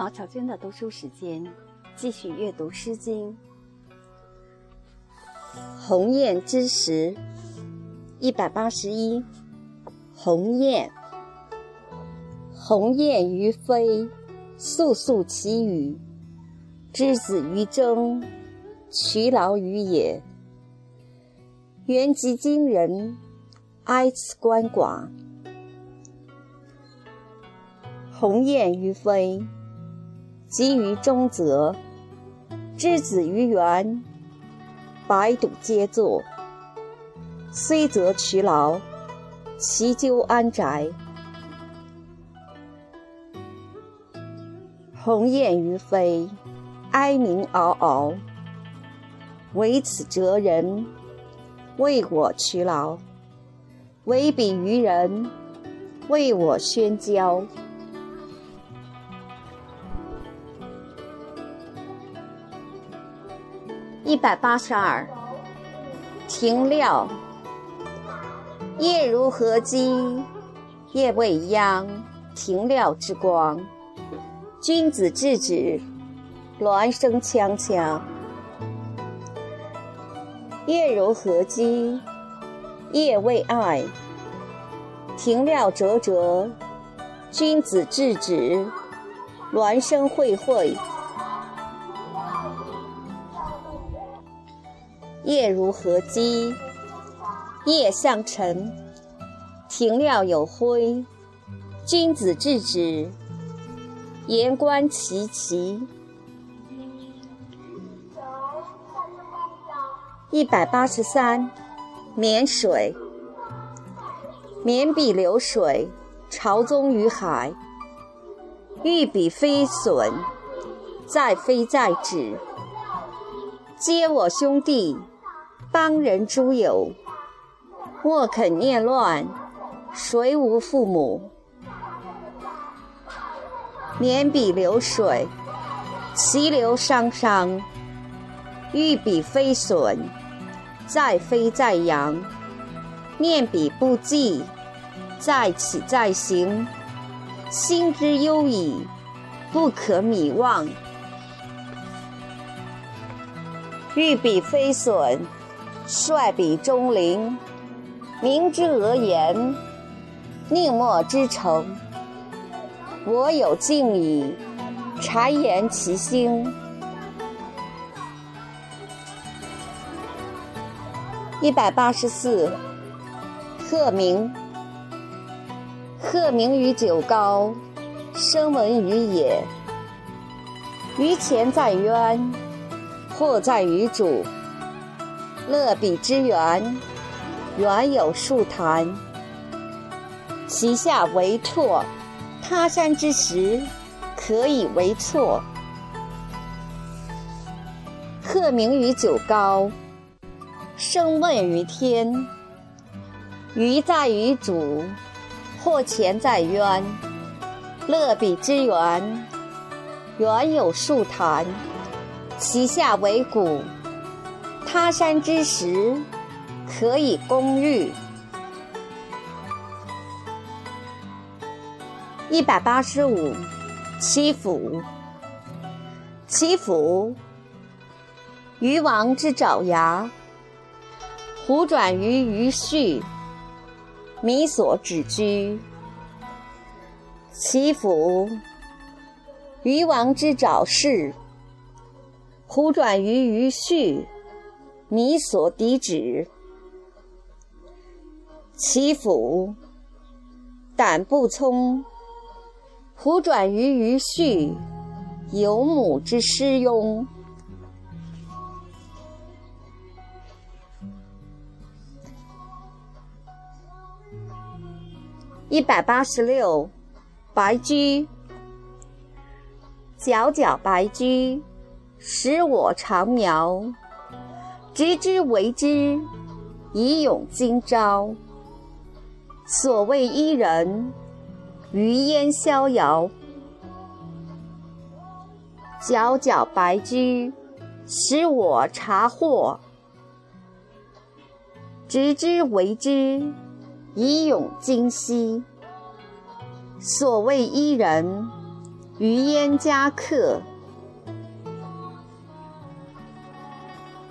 毛巧娟的读书时间，继续阅读《诗经》。鸿雁之时，一百八十一。鸿雁，鸿雁于飞，肃肃其羽。之子于征，劬劳于野。原及今人，哀此鳏寡。鸿雁于飞，集于中则。之子于园，百睹皆作。虽则劬劳，其咎安宅？鸿雁于飞，哀鸣嗷嗷。惟此哲人，为我劬劳；惟彼愚人，为我宣交。一百八十二，庭廖。夜如何积？夜未央，庭廖之光。君子制止，鸾声锵锵。夜如何积？夜未艾，庭廖灼灼。君子制止，鸾声会会。夜如何积？夜向晨。庭料有辉，君子制止，言观其奇。一百八十三，沔水。沔彼流水，朝宗于海。欲彼非损，在飞在止。皆我兄弟。邦人诸友，莫肯念乱，谁无父母？沔彼流水，其流汤汤。欲彼非损，在飞在扬。念彼不济，在起在行。心之忧矣，不可弥忘。欲彼非损。率彼中陵，明之讹言，宁莫之诚。我有敬矣，谗言其心。一百八十四，鹤鸣。鹤鸣于九皋，声闻于野。于前在渊，或在于渚。乐彼之园，园有数坛。其下为错，他山之石，可以为错。鹤鸣于九皋，声问于天。鱼在于渚，或潜在渊。乐彼之园，园有数坛。其下为谷。他山之石，可以攻玉。一百八十五，七府。七府，鱼王之爪牙。虎转于鱼序，米所止居。其府，鱼王之爪势。虎转于鱼序。弥所抵止，其府胆不聪，虎转于鱼序，有母之师庸。一百八十六，白驹。皎皎白驹，使我长苗。执之为之，以永今朝。所谓伊人，余烟逍遥。皎皎白驹，使我察惑。执之为之，以永今夕。所谓伊人，于焉家客。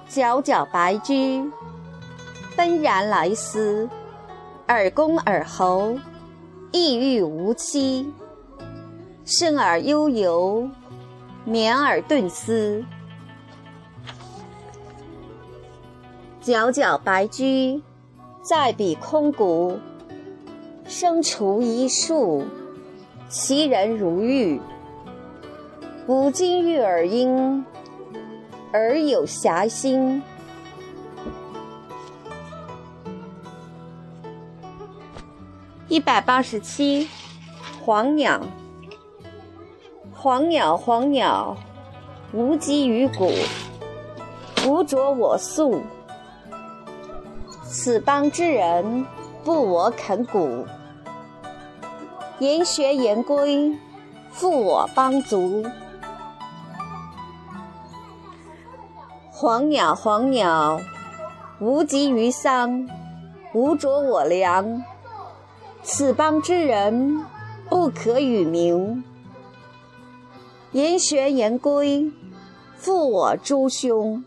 皎皎白驹，奔然来思。尔公尔侯，意欲无期。生而悠游，绵而顿思。皎皎白驹，在彼空谷。生除一树，其人如玉。吾今遇尔应，而有遐心。一百八十七，黄鸟。黄鸟，黄鸟，无疾于谷，无着我素。此邦之人，不我肯谷。言学言归，复我邦族。黄鸟，黄鸟，无疾于桑，无着我粮。此邦之人，不可与名。言学言归，复我诸兄。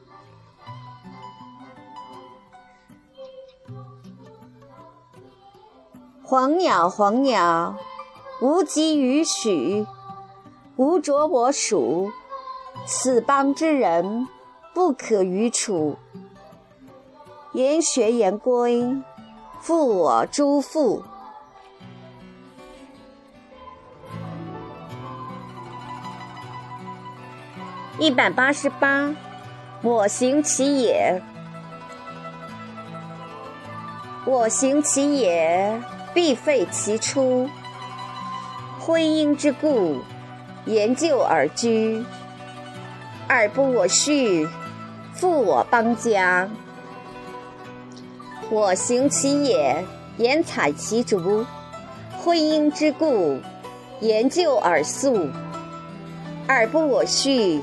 黄鸟，黄鸟。无疾于许，无着我属。此邦之人，不可与处。言学言归，复我诸父。一百八十八，我行其也。我行其也，必废其初。婚姻之故，言就而居。尔不我恤，复我邦家。我行其也，言采其竹。婚姻之故，言就而宿。尔不我序，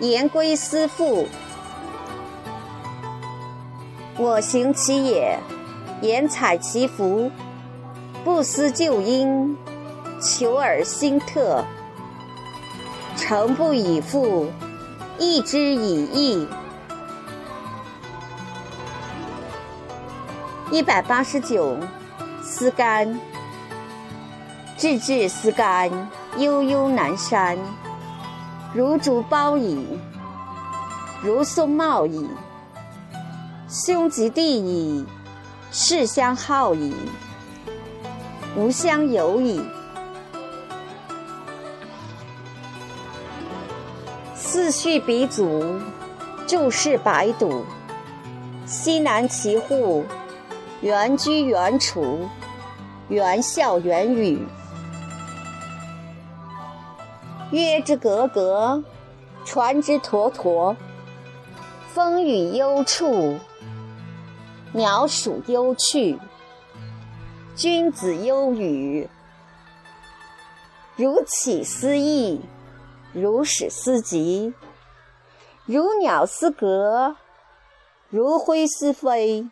言归思妇。我行其也，言采其福。不思旧因。求而新特，诚不以复，义之以义。一百八十九，思干。志志思干，悠悠南山。如竹苞矣，如松茂矣。兄及弟矣，士相好矣，吾相友矣。四序鼻祖，注释白堵。西南齐户，原居原处，原笑原语。月之格格，传之橐橐。风雨幽处，鸟鼠幽去。君子忧语，如岂思意？如始思极，如鸟思格，如灰思飞。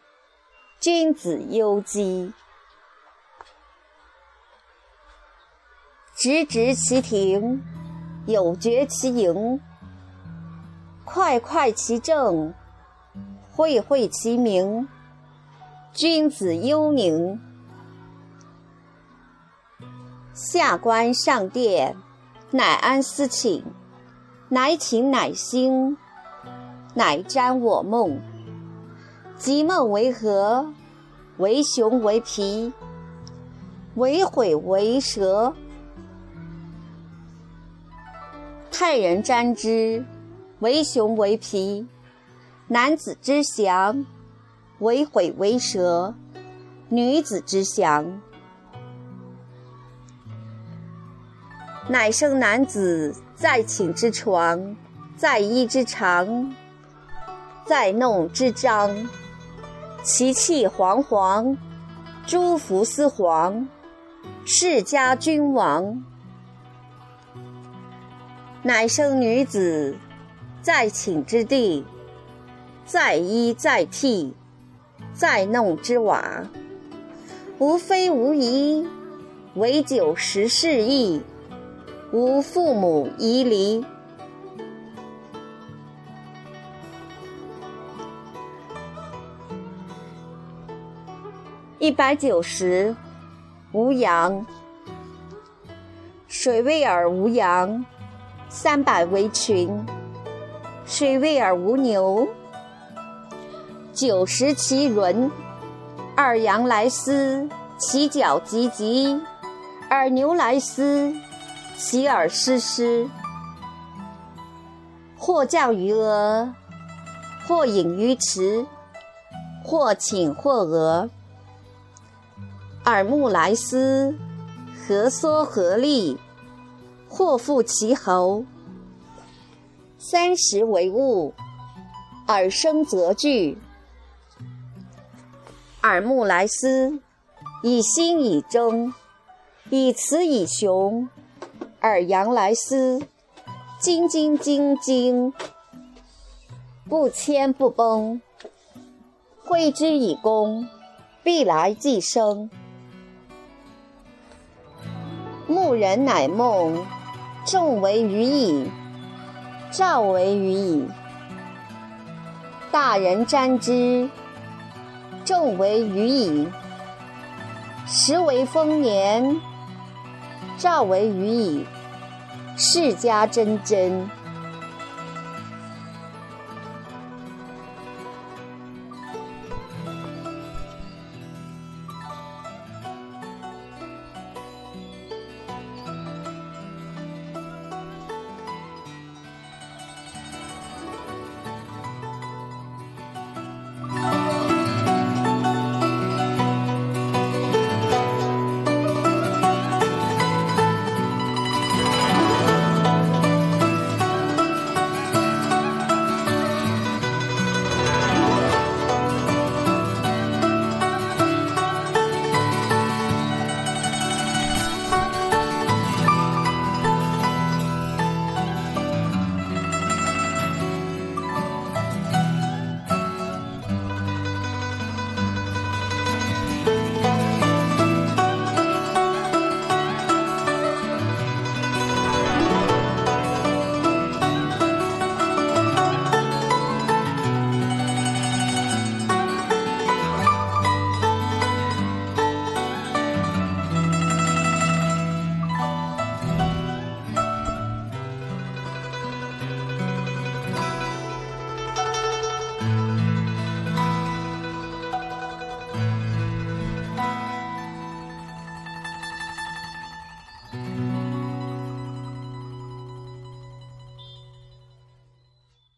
君子忧机，直直其庭，有决其盈。快快其政，会会其名。君子忧宁，下官上殿。乃安思寝，乃寝乃兴，乃瞻我梦。即梦为何？为熊为皮，为悔为蛇。太人瞻之，为熊为皮，男子之祥，为悔为蛇，女子之祥。乃生男子在寝之床，在衣之长，在弄之章。其气煌煌，诸服丝黄，世家君王。乃生女子在寝之地，在衣在替，在弄之瓦。无非无疑，唯酒食事意。无父母遗离。一百九十，无羊。水味而无羊，三百为群。水味而无牛，九十其轮。二羊来思，其角急急；二牛来思，其耳失失。或降于鹅，或隐于池，或寝或蛾。耳目来思，何缩何立？或复其喉。三十为物，耳生则惧。耳目来思，以心以争，以雌以雄。耳阳来思，精精精精，不迁不崩。挥之以功，必来既生。故人乃梦，众为余矣。赵为鱼矣。大人瞻之，众为余矣。时为丰年，赵为余矣。世家真真。